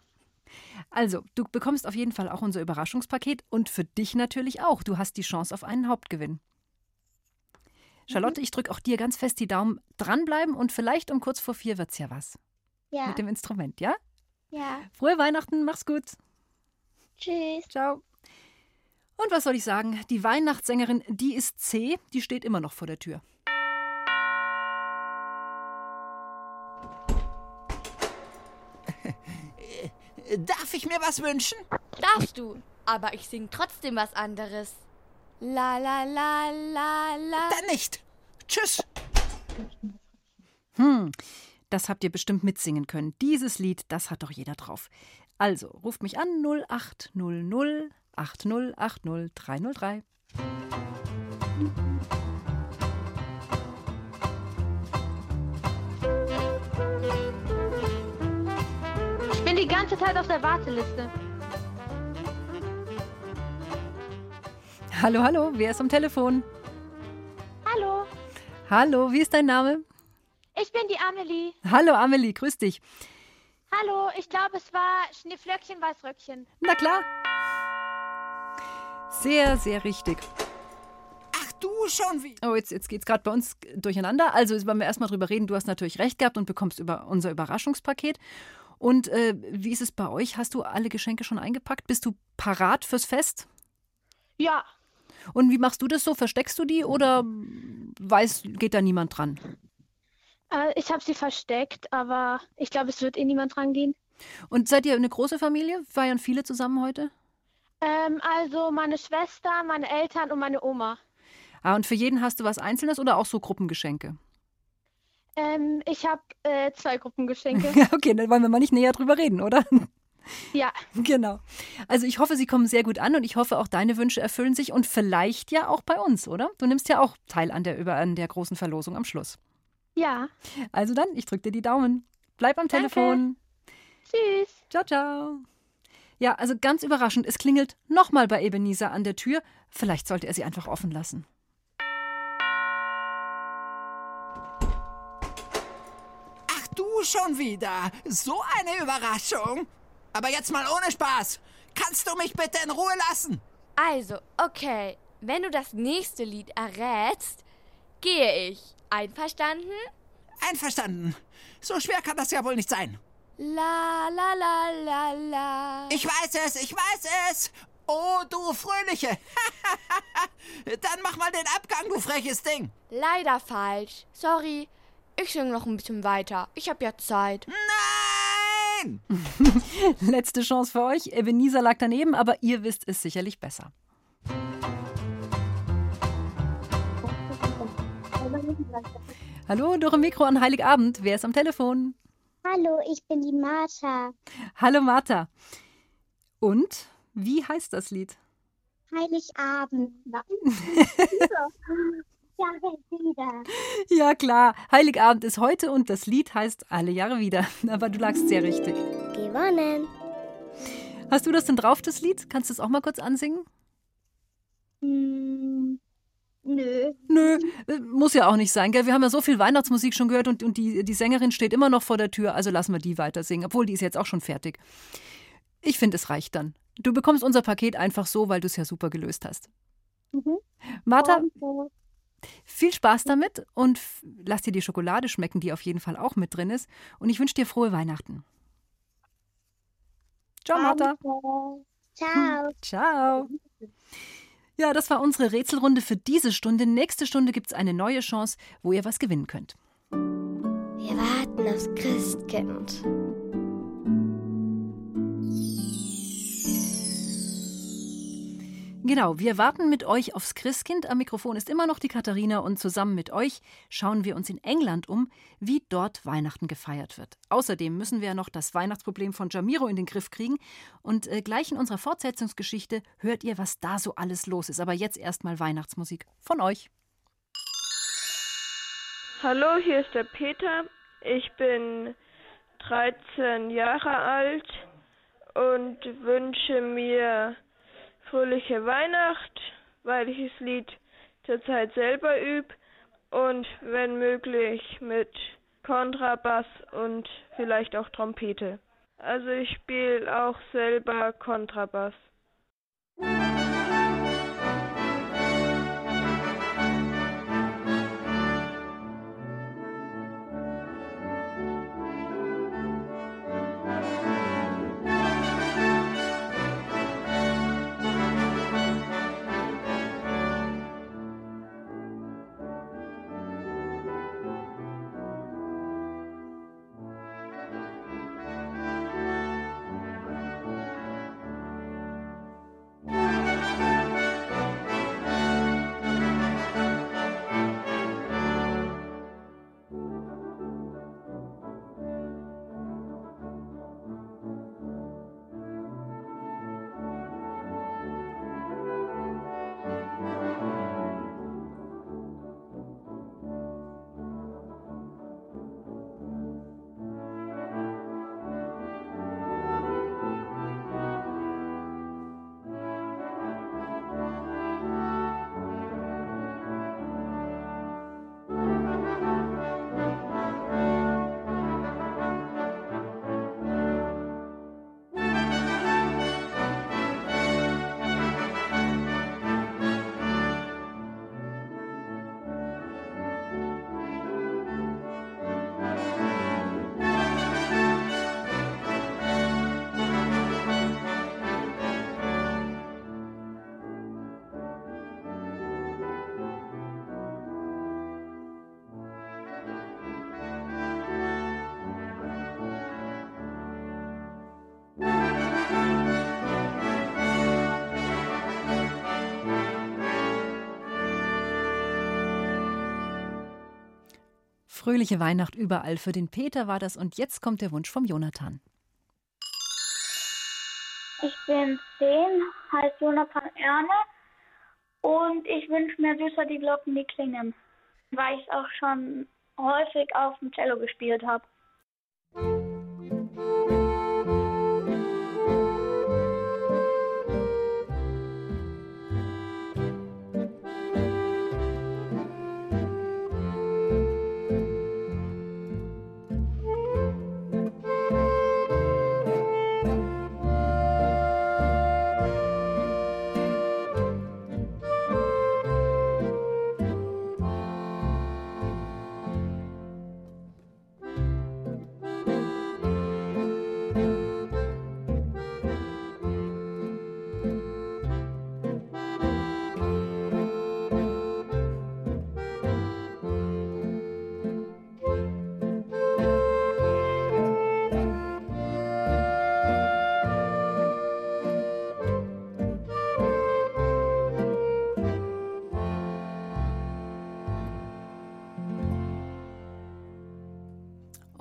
Also, du bekommst auf jeden Fall auch unser Überraschungspaket und für dich natürlich auch. Du hast die Chance auf einen Hauptgewinn. Charlotte, ich drücke auch dir ganz fest die Daumen. Dranbleiben und vielleicht um kurz vor vier wird's ja was. Ja. Mit dem Instrument, ja? Ja. Frohe Weihnachten, mach's gut. Tschüss. Ciao. Und was soll ich sagen? Die Weihnachtssängerin, die ist C, die steht immer noch vor der Tür. Darf ich mir was wünschen? Darfst du, aber ich sing trotzdem was anderes. La la la la la. Dann nicht. Tschüss. Hm, das habt ihr bestimmt mitsingen können. Dieses Lied, das hat doch jeder drauf. Also, ruft mich an 0800 8080 ganze Zeit auf der Warteliste. Hallo, hallo, wer ist am Telefon? Hallo, Hallo, wie ist dein Name? ich bin die Amelie. Hallo, Amelie, grüß dich. Hallo, ich glaube, es war Schneeflöckchen, Weißröckchen. Na klar. Sehr, sehr richtig. Ach du schon wie. Oh, jetzt, jetzt geht's gerade bei uns durcheinander. Also wollen wir erstmal drüber reden. Du hast natürlich recht gehabt und bekommst über unser Überraschungspaket. Und äh, wie ist es bei euch? Hast du alle Geschenke schon eingepackt? Bist du parat fürs Fest? Ja, Und wie machst du das so? Versteckst du die oder weiß, geht da niemand dran? äh, ich habe sie versteckt, aber ich glaube, es wird eh niemand rangehen. Und seid ihr eine große Familie? Feiern viele zusammen heute? Ähm, also meine Schwester, meine Eltern und meine Oma. Ah, und für jeden hast du was Einzelnes oder auch so Gruppengeschenke? Ähm, ich habe äh, zwei Gruppengeschenke. *laughs* okay, dann wollen wir mal nicht näher drüber reden, oder? *laughs* ja, Genau. Also ich hoffe, sie kommen sehr gut an und ich hoffe, auch deine Wünsche erfüllen sich und vielleicht ja auch bei uns, oder? Du nimmst ja auch teil an der, über, an der großen Verlosung am Schluss. ja. Also dann, ich drücke dir die Daumen. Bleib am Danke. Telefon. Tschüss. Ciao, ciao. Ja, also ganz überraschend, es klingelt nochmal bei Ebenezer an der Tür. Vielleicht sollte er sie einfach offen lassen. Schon wieder? So eine Überraschung? Aber jetzt mal ohne Spaß. Kannst du mich bitte in Ruhe lassen? Also, okay. Wenn du das nächste Lied errätst, gehe ich. Einverstanden? Einverstanden. So schwer kann das ja wohl nicht sein. La la la la la. Ich weiß es, ich weiß es. Oh, du Fröhliche. *laughs* Dann mach mal den Abgang, du freches Ding. Leider falsch. Sorry. Ich singe noch ein bisschen weiter. Ich habe ja Zeit. Nein! *laughs* Letzte Chance für euch. Ebenezer lag daneben, aber ihr wisst es sicherlich besser. Hallo, durch Mikro an Heiligabend. Wer ist am Telefon? Hallo, ich bin die Martha. Hallo Martha. Und wie heißt das Lied? Heiligabend. *laughs* Jahre wieder. Ja klar, Heiligabend ist heute und das Lied heißt Alle Jahre wieder. *laughs* Aber du lagst sehr richtig. Gewonnen. Hast du das denn drauf, das Lied? Kannst du es auch mal kurz ansingen? Hm, nö. Nö, äh, muss ja auch nicht sein, gell? Wir haben ja so viel Weihnachtsmusik schon gehört und, und die, die Sängerin steht immer noch vor der Tür, also lassen wir die weiter singen, obwohl die ist jetzt auch schon fertig. Ich finde, es reicht dann. Du bekommst unser Paket einfach so, weil du es ja super gelöst hast. Mhm. Martha. Viel Spaß damit und lass dir die Schokolade schmecken, die auf jeden Fall auch mit drin ist. Und ich wünsche dir frohe Weihnachten. Ciao, Martha. Ciao. *laughs* Ciao. Ja, das war unsere Rätselrunde für diese Stunde. Nächste Stunde gibt es eine neue Chance, wo ihr was gewinnen könnt. Wir warten aufs Christkind. Genau, wir warten mit euch aufs Christkind. Am Mikrofon ist immer noch die Katharina und zusammen mit euch schauen wir uns in England um, wie dort Weihnachten gefeiert wird. Außerdem müssen wir ja noch das Weihnachtsproblem von Jamiro in den Griff kriegen. Und äh, gleich in unserer Fortsetzungsgeschichte hört ihr, was da so alles los ist. Aber jetzt erstmal Weihnachtsmusik von euch. Hallo, hier ist der Peter. Ich bin 13 Jahre alt und wünsche mir fröhliche Weihnacht, weil ich das Lied zurzeit selber übe und wenn möglich mit Kontrabass und vielleicht auch Trompete. Also ich spiele auch selber Kontrabass. Fröhliche Weihnacht überall. Für den Peter war das und jetzt kommt der Wunsch vom Jonathan. Ich bin zehn, heiße Jonathan Erne und ich wünsche mir süßer die Glocken, die klingen, weil ich auch schon häufig auf dem Cello gespielt habe.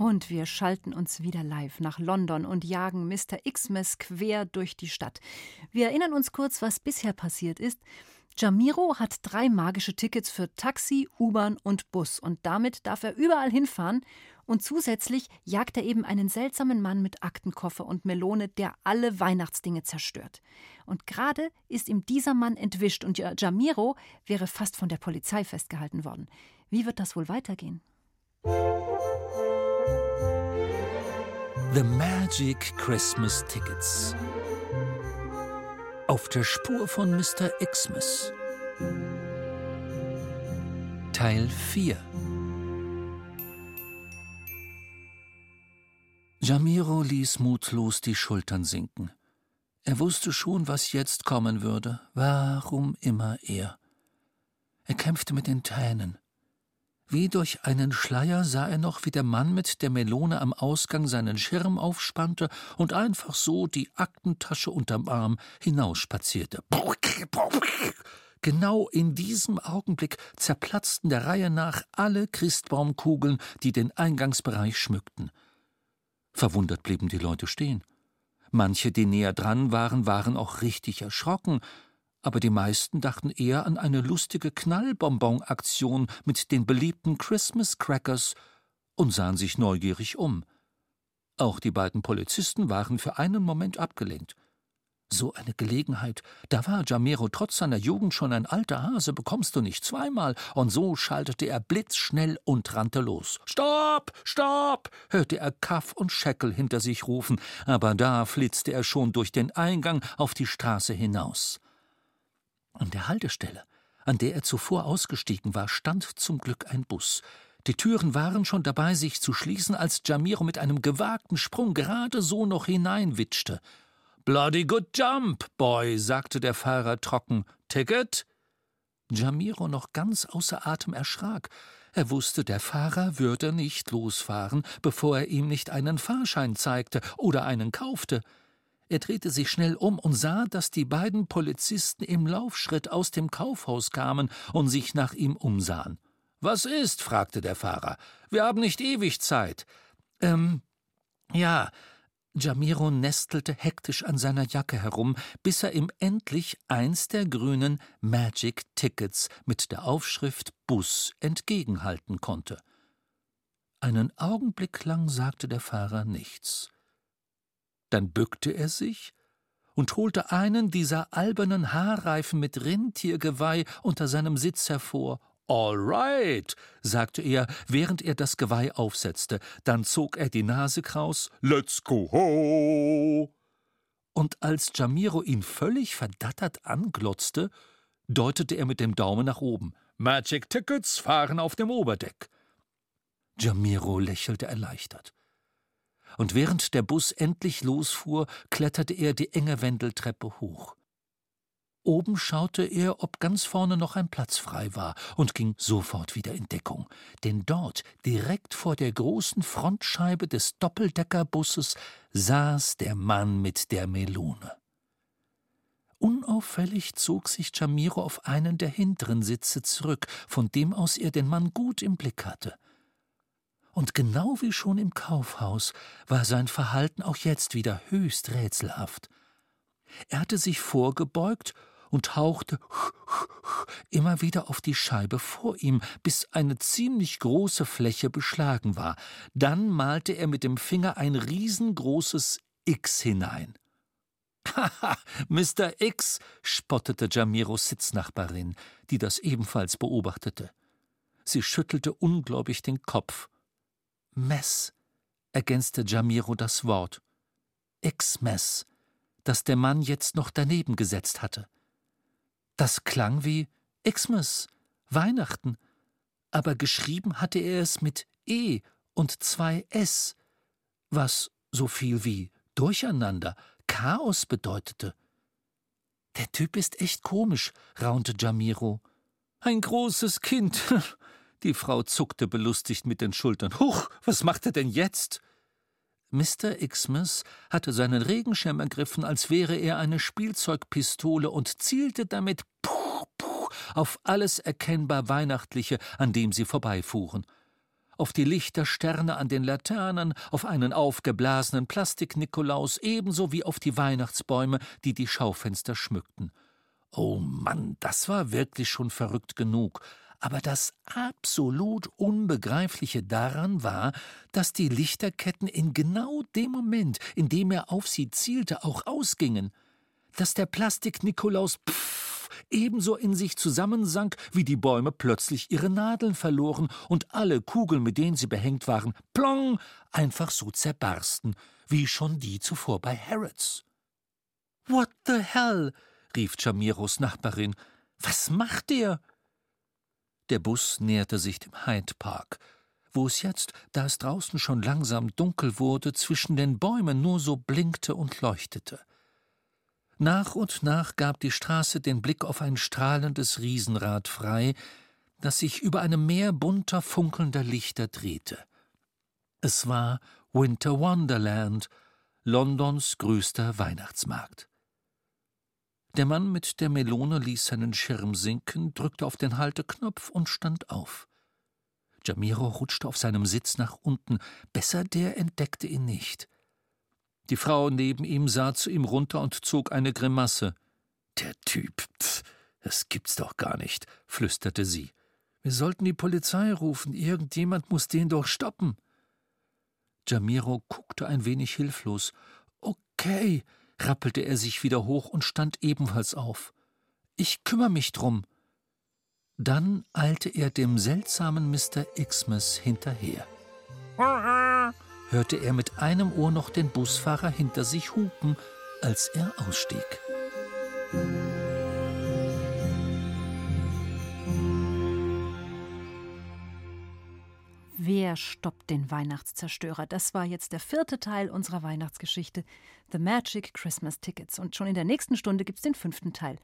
Und wir schalten uns wieder live nach London und jagen Mr. Xmas quer durch die Stadt. Wir erinnern uns kurz, was bisher passiert ist. Jamiro hat drei magische Tickets für Taxi, U-Bahn und Bus und damit darf er überall hinfahren. Und zusätzlich jagt er eben einen seltsamen Mann mit Aktenkoffer und Melone, der alle Weihnachtsdinge zerstört. Und gerade ist ihm dieser Mann entwischt und Jamiro wäre fast von der Polizei festgehalten worden. Wie wird das wohl weitergehen? The Magic Christmas Tickets. Auf der Spur von Mr. Xmas. Teil 4 Jamiro ließ mutlos die Schultern sinken. Er wusste schon, was jetzt kommen würde. Warum immer er? Er kämpfte mit den Tränen. Wie durch einen Schleier sah er noch, wie der Mann mit der Melone am Ausgang seinen Schirm aufspannte und einfach so die Aktentasche unterm Arm hinausspazierte. Genau in diesem Augenblick zerplatzten der Reihe nach alle Christbaumkugeln, die den Eingangsbereich schmückten. Verwundert blieben die Leute stehen. Manche, die näher dran waren, waren auch richtig erschrocken, aber die meisten dachten eher an eine lustige Knallbonbon-Aktion mit den beliebten Christmas Crackers und sahen sich neugierig um. Auch die beiden Polizisten waren für einen Moment abgelenkt. So eine Gelegenheit. Da war Jamero trotz seiner Jugend schon ein alter Hase, bekommst du nicht zweimal. Und so schaltete er blitzschnell und rannte los. Stopp! Stopp! hörte er Kaff und Scheckel hinter sich rufen, aber da flitzte er schon durch den Eingang auf die Straße hinaus. An der Haltestelle, an der er zuvor ausgestiegen war, stand zum Glück ein Bus. Die Türen waren schon dabei, sich zu schließen, als Jamiro mit einem gewagten Sprung gerade so noch hineinwitschte. Bloody good jump, Boy, sagte der Fahrer trocken. Ticket? Jamiro noch ganz außer Atem erschrak. Er wusste, der Fahrer würde nicht losfahren, bevor er ihm nicht einen Fahrschein zeigte oder einen kaufte. Er drehte sich schnell um und sah, dass die beiden Polizisten im Laufschritt aus dem Kaufhaus kamen und sich nach ihm umsahen. Was ist? fragte der Fahrer. Wir haben nicht ewig Zeit. Ähm, ja. Jamiro nestelte hektisch an seiner Jacke herum, bis er ihm endlich eins der grünen Magic Tickets mit der Aufschrift Bus entgegenhalten konnte. Einen Augenblick lang sagte der Fahrer nichts. Dann bückte er sich und holte einen dieser albernen Haarreifen mit Rentiergeweih unter seinem Sitz hervor. All right, sagte er, während er das Geweih aufsetzte. Dann zog er die Nase kraus. Let's go ho! Und als Jamiro ihn völlig verdattert anglotzte, deutete er mit dem Daumen nach oben. Magic Tickets fahren auf dem Oberdeck. Jamiro lächelte erleichtert und während der Bus endlich losfuhr, kletterte er die enge Wendeltreppe hoch. Oben schaute er, ob ganz vorne noch ein Platz frei war, und ging sofort wieder in Deckung, denn dort, direkt vor der großen Frontscheibe des Doppeldeckerbusses, saß der Mann mit der Melone. Unauffällig zog sich Jamiro auf einen der hinteren Sitze zurück, von dem aus er den Mann gut im Blick hatte und genau wie schon im Kaufhaus war sein Verhalten auch jetzt wieder höchst rätselhaft. Er hatte sich vorgebeugt und hauchte *laughs* immer wieder auf die Scheibe vor ihm, bis eine ziemlich große Fläche beschlagen war. Dann malte er mit dem Finger ein riesengroßes X hinein. *laughs* Haha, Mr. X, spottete Jamiros Sitznachbarin, die das ebenfalls beobachtete. Sie schüttelte ungläubig den Kopf. Mess, ergänzte Jamiro das Wort. X-Mess, das der Mann jetzt noch daneben gesetzt hatte. Das klang wie Xmas, Weihnachten, aber geschrieben hatte er es mit E und zwei S, was so viel wie Durcheinander, Chaos bedeutete. Der Typ ist echt komisch, raunte Jamiro. Ein großes Kind, *laughs* Die Frau zuckte belustigt mit den Schultern. Huch, was macht er denn jetzt? Mr. Xmas hatte seinen Regenschirm ergriffen, als wäre er eine Spielzeugpistole und zielte damit puh, puh, auf alles erkennbar Weihnachtliche, an dem sie vorbeifuhren. auf die Lichtersterne an den Laternen, auf einen aufgeblasenen Plastik-Nikolaus, ebenso wie auf die Weihnachtsbäume, die die Schaufenster schmückten. Oh Mann, das war wirklich schon verrückt genug. Aber das absolut Unbegreifliche daran war, dass die Lichterketten in genau dem Moment, in dem er auf sie zielte, auch ausgingen. Dass der Plastik-Nikolaus ebenso in sich zusammensank, wie die Bäume plötzlich ihre Nadeln verloren und alle Kugeln, mit denen sie behängt waren, plong, einfach so zerbarsten, wie schon die zuvor bei Harrods. What the hell? rief Jamiros Nachbarin. Was macht der? Der Bus näherte sich dem Hyde Park, wo es jetzt, da es draußen schon langsam dunkel wurde, zwischen den Bäumen nur so blinkte und leuchtete. Nach und nach gab die Straße den Blick auf ein strahlendes Riesenrad frei, das sich über einem Meer bunter, funkelnder Lichter drehte. Es war Winter Wonderland, Londons größter Weihnachtsmarkt. Der Mann mit der Melone ließ seinen Schirm sinken, drückte auf den Halteknopf und stand auf. Jamiro rutschte auf seinem Sitz nach unten, besser der entdeckte ihn nicht. Die Frau neben ihm sah zu ihm runter und zog eine Grimasse. Der Typ, pff, das gibt's doch gar nicht, flüsterte sie. Wir sollten die Polizei rufen, irgendjemand muss den doch stoppen. Jamiro guckte ein wenig hilflos. Okay, rappelte er sich wieder hoch und stand ebenfalls auf. Ich kümmere mich drum. Dann eilte er dem seltsamen Mr. Xmas hinterher. Hörte er mit einem Ohr noch den Busfahrer hinter sich hupen, als er ausstieg. Wer stoppt den Weihnachtszerstörer? Das war jetzt der vierte Teil unserer Weihnachtsgeschichte The Magic Christmas Tickets. Und schon in der nächsten Stunde gibt es den fünften Teil.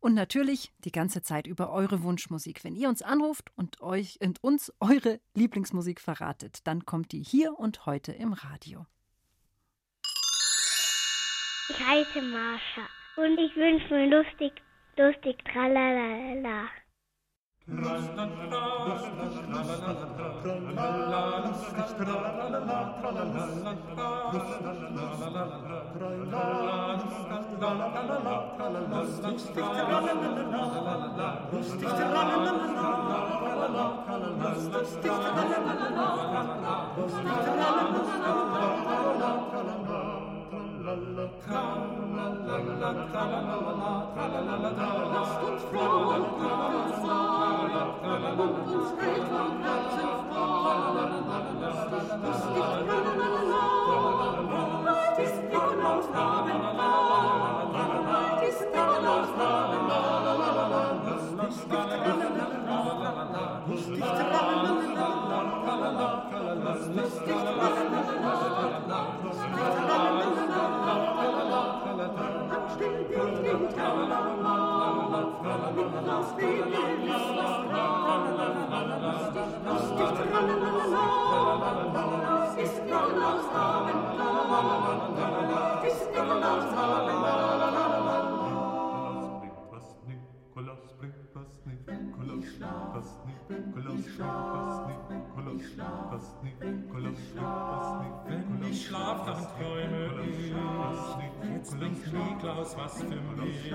Und natürlich die ganze Zeit über eure Wunschmusik. Wenn ihr uns anruft und euch und uns eure Lieblingsmusik verratet, dann kommt die hier und heute im Radio. Ich heiße Marsha und ich wünsche mir lustig, lustig, tralalala. Come. Lasst uns froh und glücklich sein und uns hält von Herzen frei. Lustig, tralalala, bald ist Nikolaus Abend, bald ist Nikolaus Abend, lustig, tralalala, lustig, tralalala, lustig, tralalala, lustig, tralalala, Nikolaus Baby ist was Tralalala, lustig, tralalala, ist Nikolaus ist Nikolaus Abend, Wenn ich schlaf, dann träume ich. Jetzt bringt Niklaus was für mich.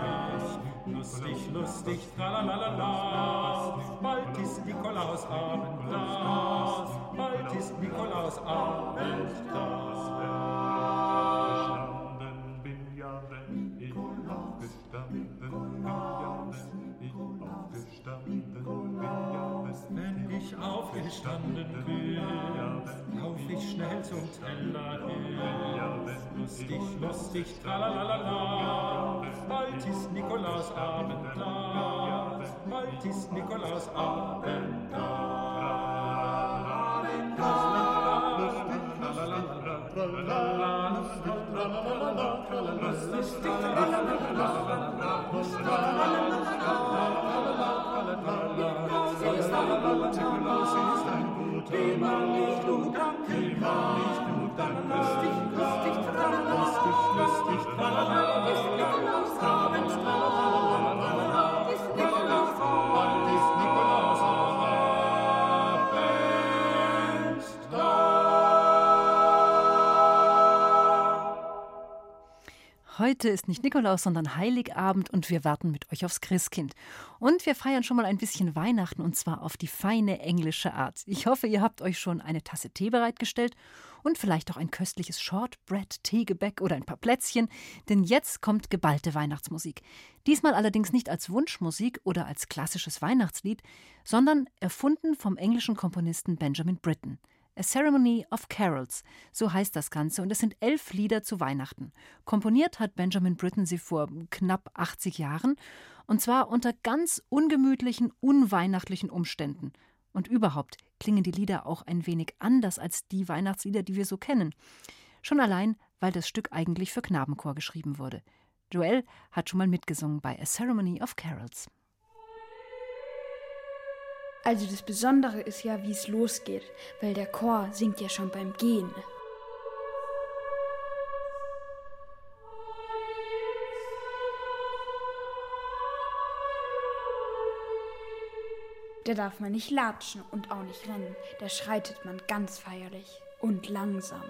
Lustig, lustig, tralalala. Bald ist Nikolausabend da. Bald ist Nikolausabend da. Aufgestanden bin, lauf ich schnell zum Teller hin. Lustig, lustig, tralalala. Bald ist Nikolausabend da. Bald ist Nikolausabend Nikolaus ist ein guter Dem man nicht gut danken Dem man nicht gut danken Lustig, lustig, tralala Lustig, lustig, tralala Ist Nikolausabend, tralala Heute ist nicht Nikolaus, sondern Heiligabend und wir warten mit euch aufs Christkind. Und wir feiern schon mal ein bisschen Weihnachten und zwar auf die feine englische Art. Ich hoffe, ihr habt euch schon eine Tasse Tee bereitgestellt und vielleicht auch ein köstliches Shortbread, Teegebäck oder ein paar Plätzchen, denn jetzt kommt geballte Weihnachtsmusik. Diesmal allerdings nicht als Wunschmusik oder als klassisches Weihnachtslied, sondern erfunden vom englischen Komponisten Benjamin Britten. A Ceremony of Carols, so heißt das Ganze, und es sind elf Lieder zu Weihnachten. Komponiert hat Benjamin Britten sie vor knapp 80 Jahren, und zwar unter ganz ungemütlichen, unweihnachtlichen Umständen. Und überhaupt klingen die Lieder auch ein wenig anders als die Weihnachtslieder, die wir so kennen. Schon allein, weil das Stück eigentlich für Knabenchor geschrieben wurde. Joel hat schon mal mitgesungen bei A Ceremony of Carols. Also das Besondere ist ja, wie es losgeht, weil der Chor singt ja schon beim Gehen. Da darf man nicht latschen und auch nicht rennen, da schreitet man ganz feierlich und langsam.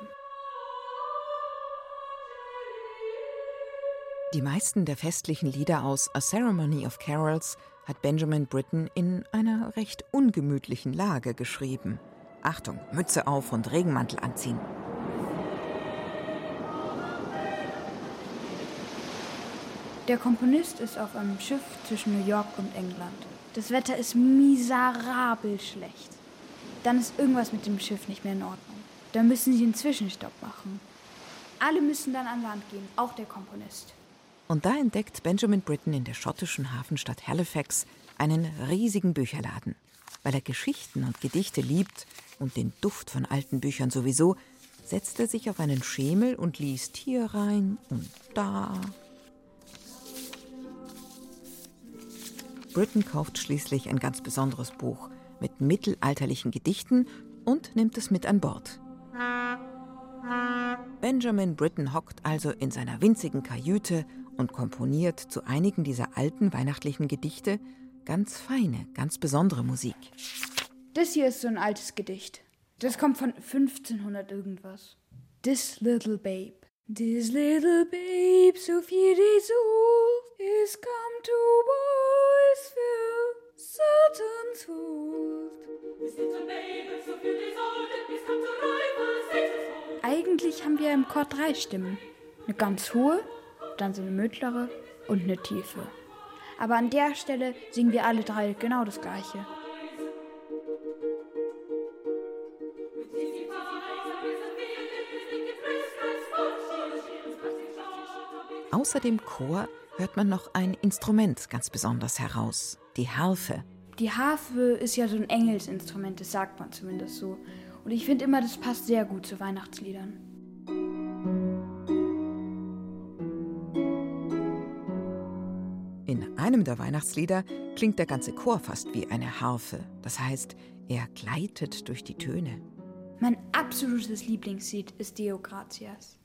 Die meisten der festlichen Lieder aus A Ceremony of Carols hat Benjamin Britten in einer recht ungemütlichen Lage geschrieben. Achtung, Mütze auf und Regenmantel anziehen. Der Komponist ist auf einem Schiff zwischen New York und England. Das Wetter ist miserabel schlecht. Dann ist irgendwas mit dem Schiff nicht mehr in Ordnung. Da müssen sie einen Zwischenstopp machen. Alle müssen dann an Land gehen, auch der Komponist. Und da entdeckt Benjamin Britten in der schottischen Hafenstadt Halifax einen riesigen Bücherladen. Weil er Geschichten und Gedichte liebt und den Duft von alten Büchern sowieso, setzt er sich auf einen Schemel und liest hier rein und da. Britten kauft schließlich ein ganz besonderes Buch mit mittelalterlichen Gedichten und nimmt es mit an Bord. Benjamin Britten hockt also in seiner winzigen Kajüte und komponiert zu einigen dieser alten weihnachtlichen Gedichte ganz feine, ganz besondere Musik. Das hier ist so ein altes Gedicht. Das kommt von 1500 irgendwas. This little babe. This little babe, so viel die sucht, is come to boys für Satans Huld. Eigentlich haben wir im Chor drei Stimmen. Eine ganz hohe, dann so eine mittlere und eine tiefe. Aber an der Stelle singen wir alle drei genau das Gleiche. Außer dem Chor hört man noch ein Instrument ganz besonders heraus, die Harfe. Die Harfe ist ja so ein Engelsinstrument, das sagt man zumindest so. Und ich finde immer, das passt sehr gut zu Weihnachtsliedern. Einem der Weihnachtslieder klingt der ganze Chor fast wie eine Harfe. Das heißt, er gleitet durch die Töne. Mein absolutes Lieblingslied ist Deo Gratias.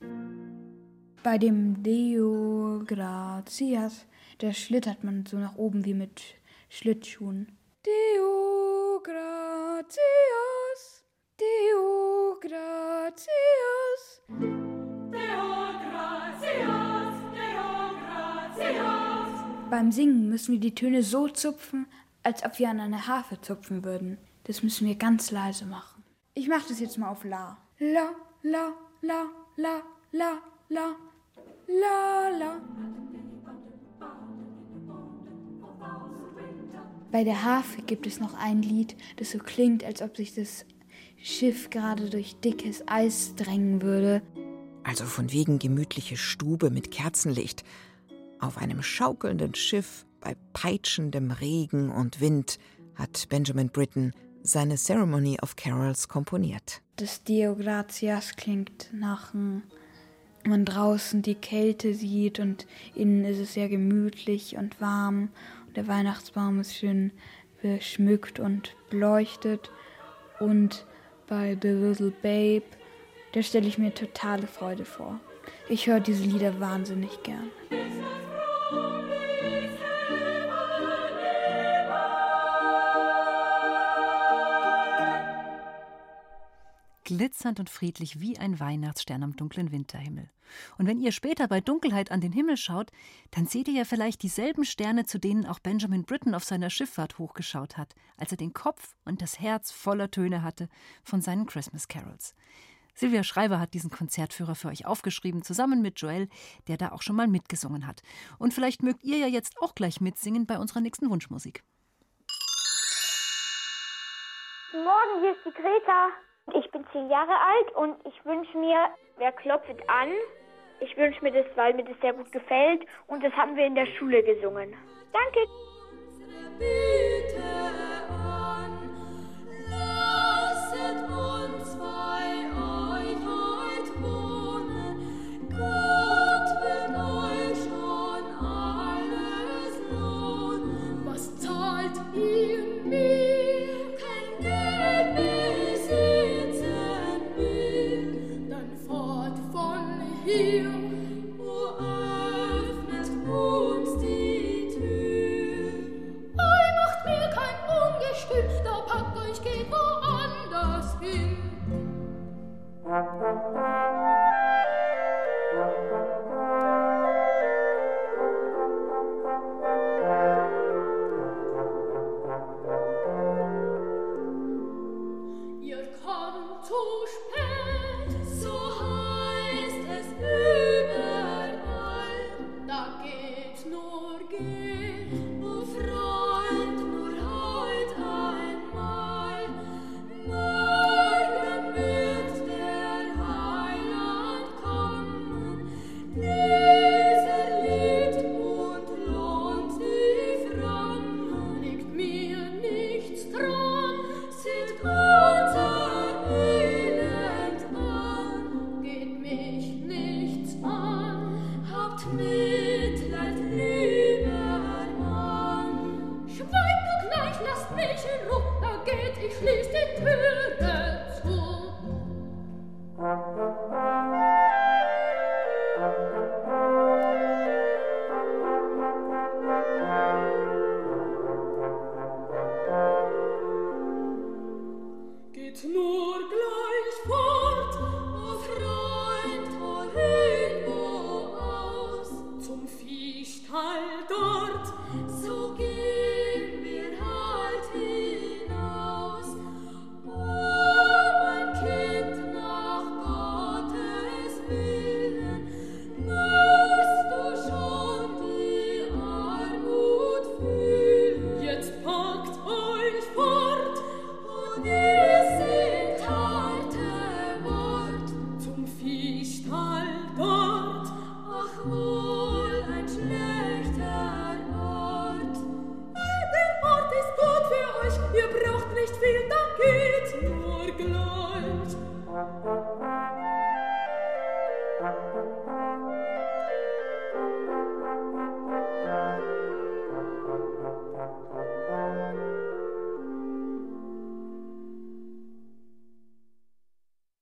Bei dem Deo Gratias, da schlittert man so nach oben wie mit Schlittschuhen. Deo Beim Singen müssen wir die Töne so zupfen, als ob wir an einer Harfe zupfen würden. Das müssen wir ganz leise machen. Ich mache das jetzt mal auf La. La, la, la, la, la, la, la, la. Bei der Harfe gibt es noch ein Lied, das so klingt, als ob sich das Schiff gerade durch dickes Eis drängen würde. Also von wegen gemütliche Stube mit Kerzenlicht. Auf einem schaukelnden Schiff bei peitschendem Regen und Wind hat Benjamin Britten seine Ceremony of Carols komponiert. Das Deo Gratias klingt nach, wenn man draußen die Kälte sieht und innen ist es sehr gemütlich und warm und der Weihnachtsbaum ist schön beschmückt und beleuchtet und bei The Little Babe, da stelle ich mir totale Freude vor. Ich höre diese Lieder wahnsinnig gern. Glitzernd und friedlich wie ein Weihnachtsstern am dunklen Winterhimmel. Und wenn ihr später bei Dunkelheit an den Himmel schaut, dann seht ihr ja vielleicht dieselben Sterne, zu denen auch Benjamin Britten auf seiner Schifffahrt hochgeschaut hat, als er den Kopf und das Herz voller Töne hatte von seinen Christmas Carols. Silvia Schreiber hat diesen Konzertführer für euch aufgeschrieben, zusammen mit Joel, der da auch schon mal mitgesungen hat. Und vielleicht mögt ihr ja jetzt auch gleich mitsingen bei unserer nächsten Wunschmusik. Guten Morgen, hier ist die Greta. Ich bin zehn Jahre alt und ich wünsche mir, wer klopft an? Ich wünsche mir das, weil mir das sehr gut gefällt und das haben wir in der Schule gesungen. Danke.